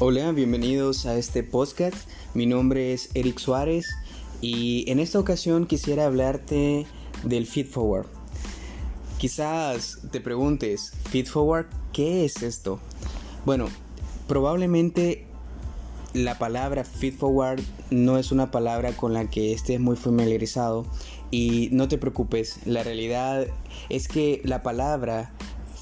Hola, bienvenidos a este podcast. Mi nombre es Eric Suárez y en esta ocasión quisiera hablarte del Feed Forward. Quizás te preguntes, Feed Forward, ¿qué es esto? Bueno, probablemente la palabra Feed Forward no es una palabra con la que estés muy familiarizado y no te preocupes, la realidad es que la palabra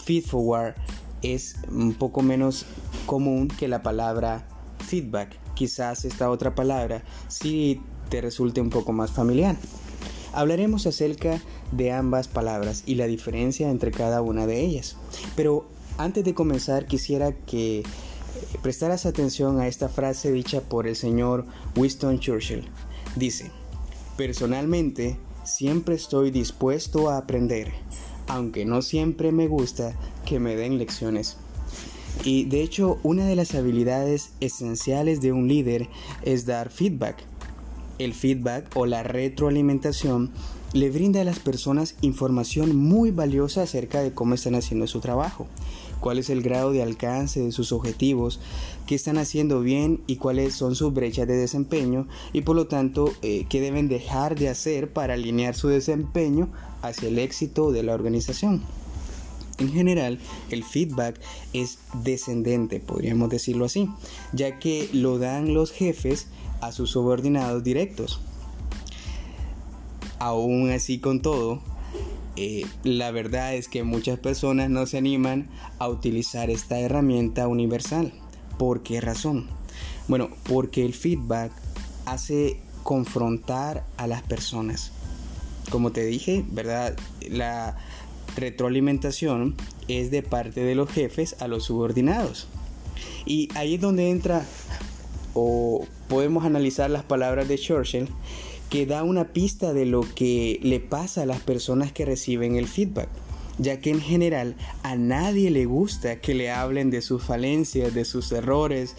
Feed Forward es un poco menos común que la palabra feedback. Quizás esta otra palabra sí te resulte un poco más familiar. Hablaremos acerca de ambas palabras y la diferencia entre cada una de ellas. Pero antes de comenzar quisiera que prestaras atención a esta frase dicha por el señor Winston Churchill. Dice, personalmente siempre estoy dispuesto a aprender, aunque no siempre me gusta que me den lecciones. Y de hecho, una de las habilidades esenciales de un líder es dar feedback. El feedback o la retroalimentación le brinda a las personas información muy valiosa acerca de cómo están haciendo su trabajo, cuál es el grado de alcance de sus objetivos, qué están haciendo bien y cuáles son sus brechas de desempeño y por lo tanto eh, qué deben dejar de hacer para alinear su desempeño hacia el éxito de la organización. En general, el feedback es descendente, podríamos decirlo así, ya que lo dan los jefes a sus subordinados directos. Aún así con todo, eh, la verdad es que muchas personas no se animan a utilizar esta herramienta universal. ¿Por qué razón? Bueno, porque el feedback hace confrontar a las personas. Como te dije, ¿verdad? La, retroalimentación es de parte de los jefes a los subordinados. Y ahí es donde entra o podemos analizar las palabras de Churchill que da una pista de lo que le pasa a las personas que reciben el feedback, ya que en general a nadie le gusta que le hablen de sus falencias, de sus errores,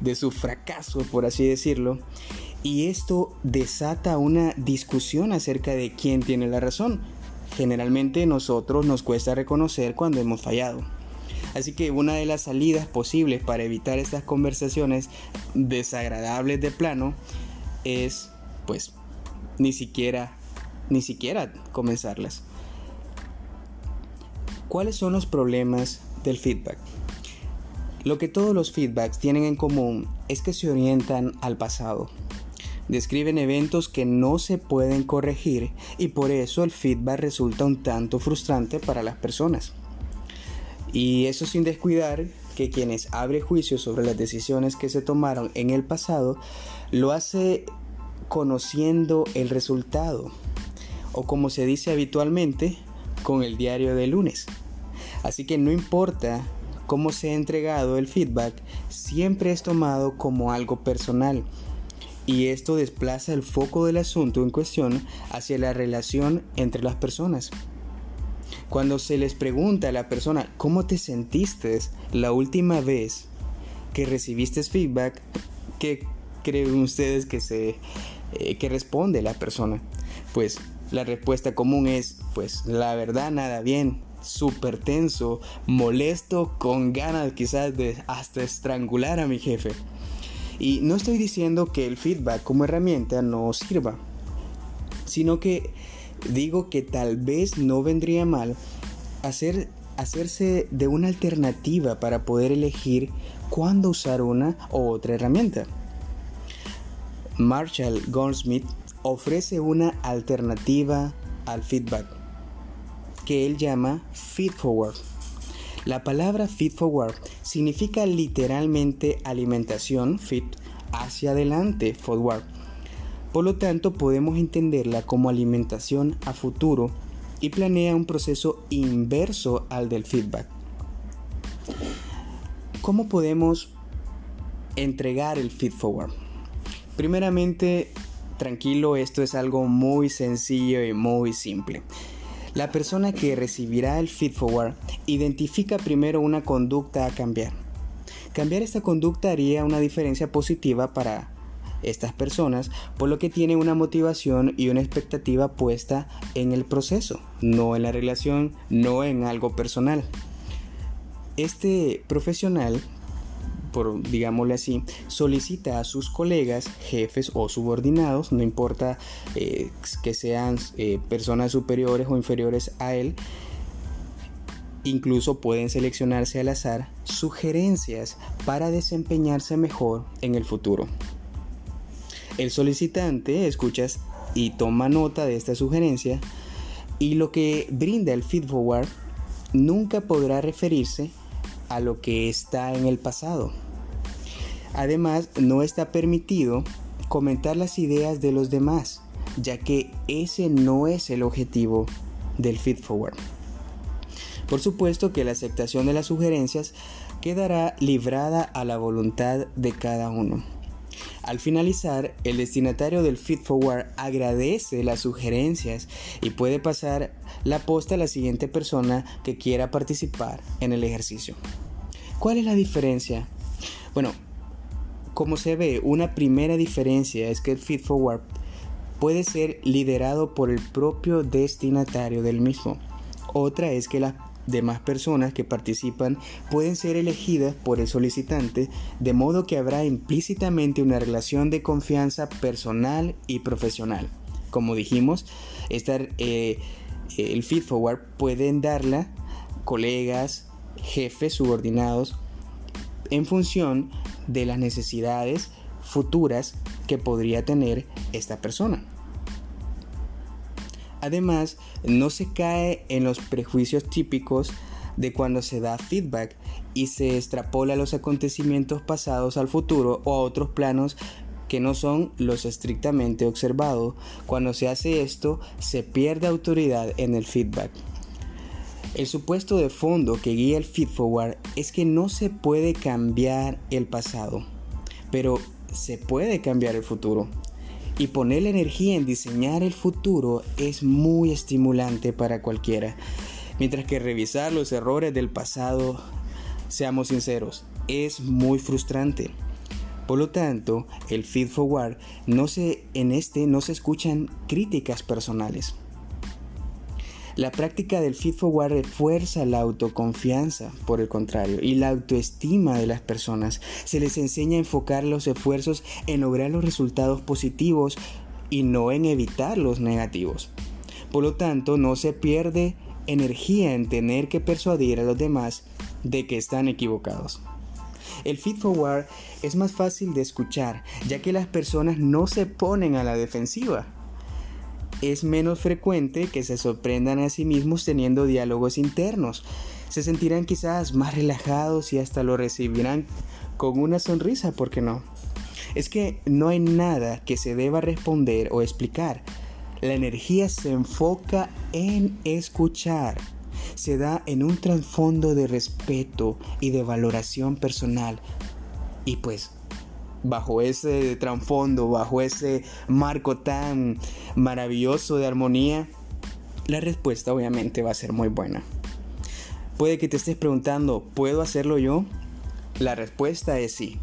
de sus fracasos, por así decirlo, y esto desata una discusión acerca de quién tiene la razón, generalmente nosotros nos cuesta reconocer cuando hemos fallado. Así que una de las salidas posibles para evitar estas conversaciones desagradables de plano es pues ni siquiera ni siquiera comenzarlas. ¿Cuáles son los problemas del feedback? Lo que todos los feedbacks tienen en común es que se orientan al pasado describen eventos que no se pueden corregir y por eso el feedback resulta un tanto frustrante para las personas. Y eso sin descuidar que quienes abre juicio sobre las decisiones que se tomaron en el pasado lo hace conociendo el resultado o como se dice habitualmente con el diario de lunes. Así que no importa cómo se ha entregado el feedback, siempre es tomado como algo personal y esto desplaza el foco del asunto en cuestión hacia la relación entre las personas. Cuando se les pregunta a la persona cómo te sentiste la última vez que recibiste feedback, ¿qué creen ustedes que se eh, responde la persona? Pues la respuesta común es, pues la verdad nada bien, súper tenso, molesto, con ganas quizás de hasta estrangular a mi jefe. Y no estoy diciendo que el feedback como herramienta no sirva, sino que digo que tal vez no vendría mal hacer, hacerse de una alternativa para poder elegir cuándo usar una u otra herramienta. Marshall Goldsmith ofrece una alternativa al feedback que él llama feed forward. La palabra feed forward significa literalmente alimentación, fit, hacia adelante, forward. Por lo tanto, podemos entenderla como alimentación a futuro y planea un proceso inverso al del feedback. ¿Cómo podemos entregar el feed forward? Primeramente, tranquilo, esto es algo muy sencillo y muy simple. La persona que recibirá el feed forward identifica primero una conducta a cambiar. Cambiar esta conducta haría una diferencia positiva para estas personas, por lo que tiene una motivación y una expectativa puesta en el proceso, no en la relación, no en algo personal. Este profesional por digámosle así, solicita a sus colegas, jefes o subordinados, no importa eh, que sean eh, personas superiores o inferiores a él, incluso pueden seleccionarse al azar sugerencias para desempeñarse mejor en el futuro. El solicitante escucha y toma nota de esta sugerencia y lo que brinda el feedforward nunca podrá referirse a lo que está en el pasado. Además, no está permitido comentar las ideas de los demás, ya que ese no es el objetivo del feedforward. Por supuesto que la aceptación de las sugerencias quedará librada a la voluntad de cada uno. Al finalizar, el destinatario del feedforward agradece las sugerencias y puede pasar la posta a la siguiente persona que quiera participar en el ejercicio. ¿Cuál es la diferencia? Bueno, como se ve, una primera diferencia es que el feedforward puede ser liderado por el propio destinatario del mismo. Otra es que las demás personas que participan pueden ser elegidas por el solicitante, de modo que habrá implícitamente una relación de confianza personal y profesional. Como dijimos, eh, el feedforward pueden darla colegas, jefes subordinados, en función de las necesidades futuras que podría tener esta persona. Además, no se cae en los prejuicios típicos de cuando se da feedback y se extrapola los acontecimientos pasados al futuro o a otros planos que no son los estrictamente observados. Cuando se hace esto, se pierde autoridad en el feedback. El supuesto de fondo que guía el feedforward es que no se puede cambiar el pasado, pero se puede cambiar el futuro. Y poner la energía en diseñar el futuro es muy estimulante para cualquiera. Mientras que revisar los errores del pasado, seamos sinceros, es muy frustrante. Por lo tanto, el feed forward no se en este no se escuchan críticas personales. La práctica del feed forward refuerza la autoconfianza, por el contrario, y la autoestima de las personas. Se les enseña a enfocar los esfuerzos en lograr los resultados positivos y no en evitar los negativos. Por lo tanto, no se pierde energía en tener que persuadir a los demás de que están equivocados. El feed forward es más fácil de escuchar, ya que las personas no se ponen a la defensiva es menos frecuente que se sorprendan a sí mismos teniendo diálogos internos. Se sentirán quizás más relajados y hasta lo recibirán con una sonrisa, ¿por qué no? Es que no hay nada que se deba responder o explicar. La energía se enfoca en escuchar. Se da en un trasfondo de respeto y de valoración personal. Y pues bajo ese trasfondo, bajo ese marco tan maravilloso de armonía, la respuesta obviamente va a ser muy buena. Puede que te estés preguntando, ¿puedo hacerlo yo? La respuesta es sí.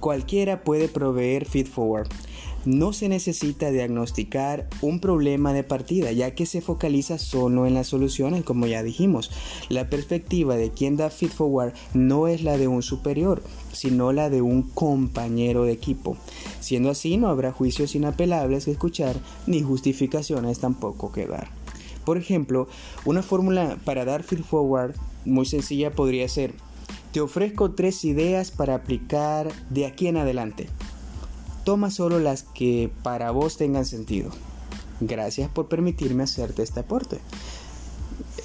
Cualquiera puede proveer feed forward no se necesita diagnosticar un problema de partida, ya que se focaliza solo en las soluciones, como ya dijimos. La perspectiva de quien da feed forward no es la de un superior, sino la de un compañero de equipo. Siendo así, no habrá juicios inapelables que escuchar, ni justificaciones tampoco que dar. Por ejemplo, una fórmula para dar feed forward muy sencilla podría ser, te ofrezco tres ideas para aplicar de aquí en adelante. Toma solo las que para vos tengan sentido. Gracias por permitirme hacerte este aporte.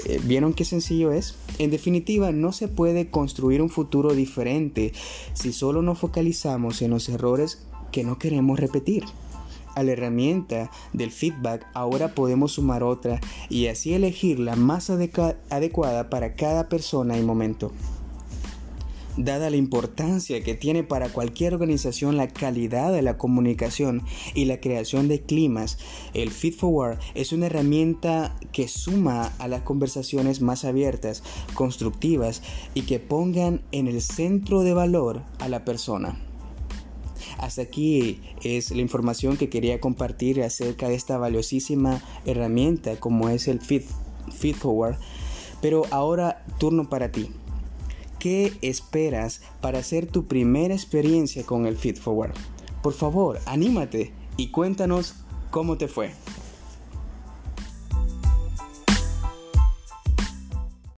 Eh, ¿Vieron qué sencillo es? En definitiva, no se puede construir un futuro diferente si solo nos focalizamos en los errores que no queremos repetir. A la herramienta del feedback ahora podemos sumar otra y así elegir la más adecuada para cada persona y momento. Dada la importancia que tiene para cualquier organización la calidad de la comunicación y la creación de climas, el Feed Forward es una herramienta que suma a las conversaciones más abiertas, constructivas y que pongan en el centro de valor a la persona. Hasta aquí es la información que quería compartir acerca de esta valiosísima herramienta como es el Feed, Forward. Pero ahora turno para ti. ¿Qué esperas para hacer tu primera experiencia con el Feed Forward? Por favor, anímate y cuéntanos cómo te fue.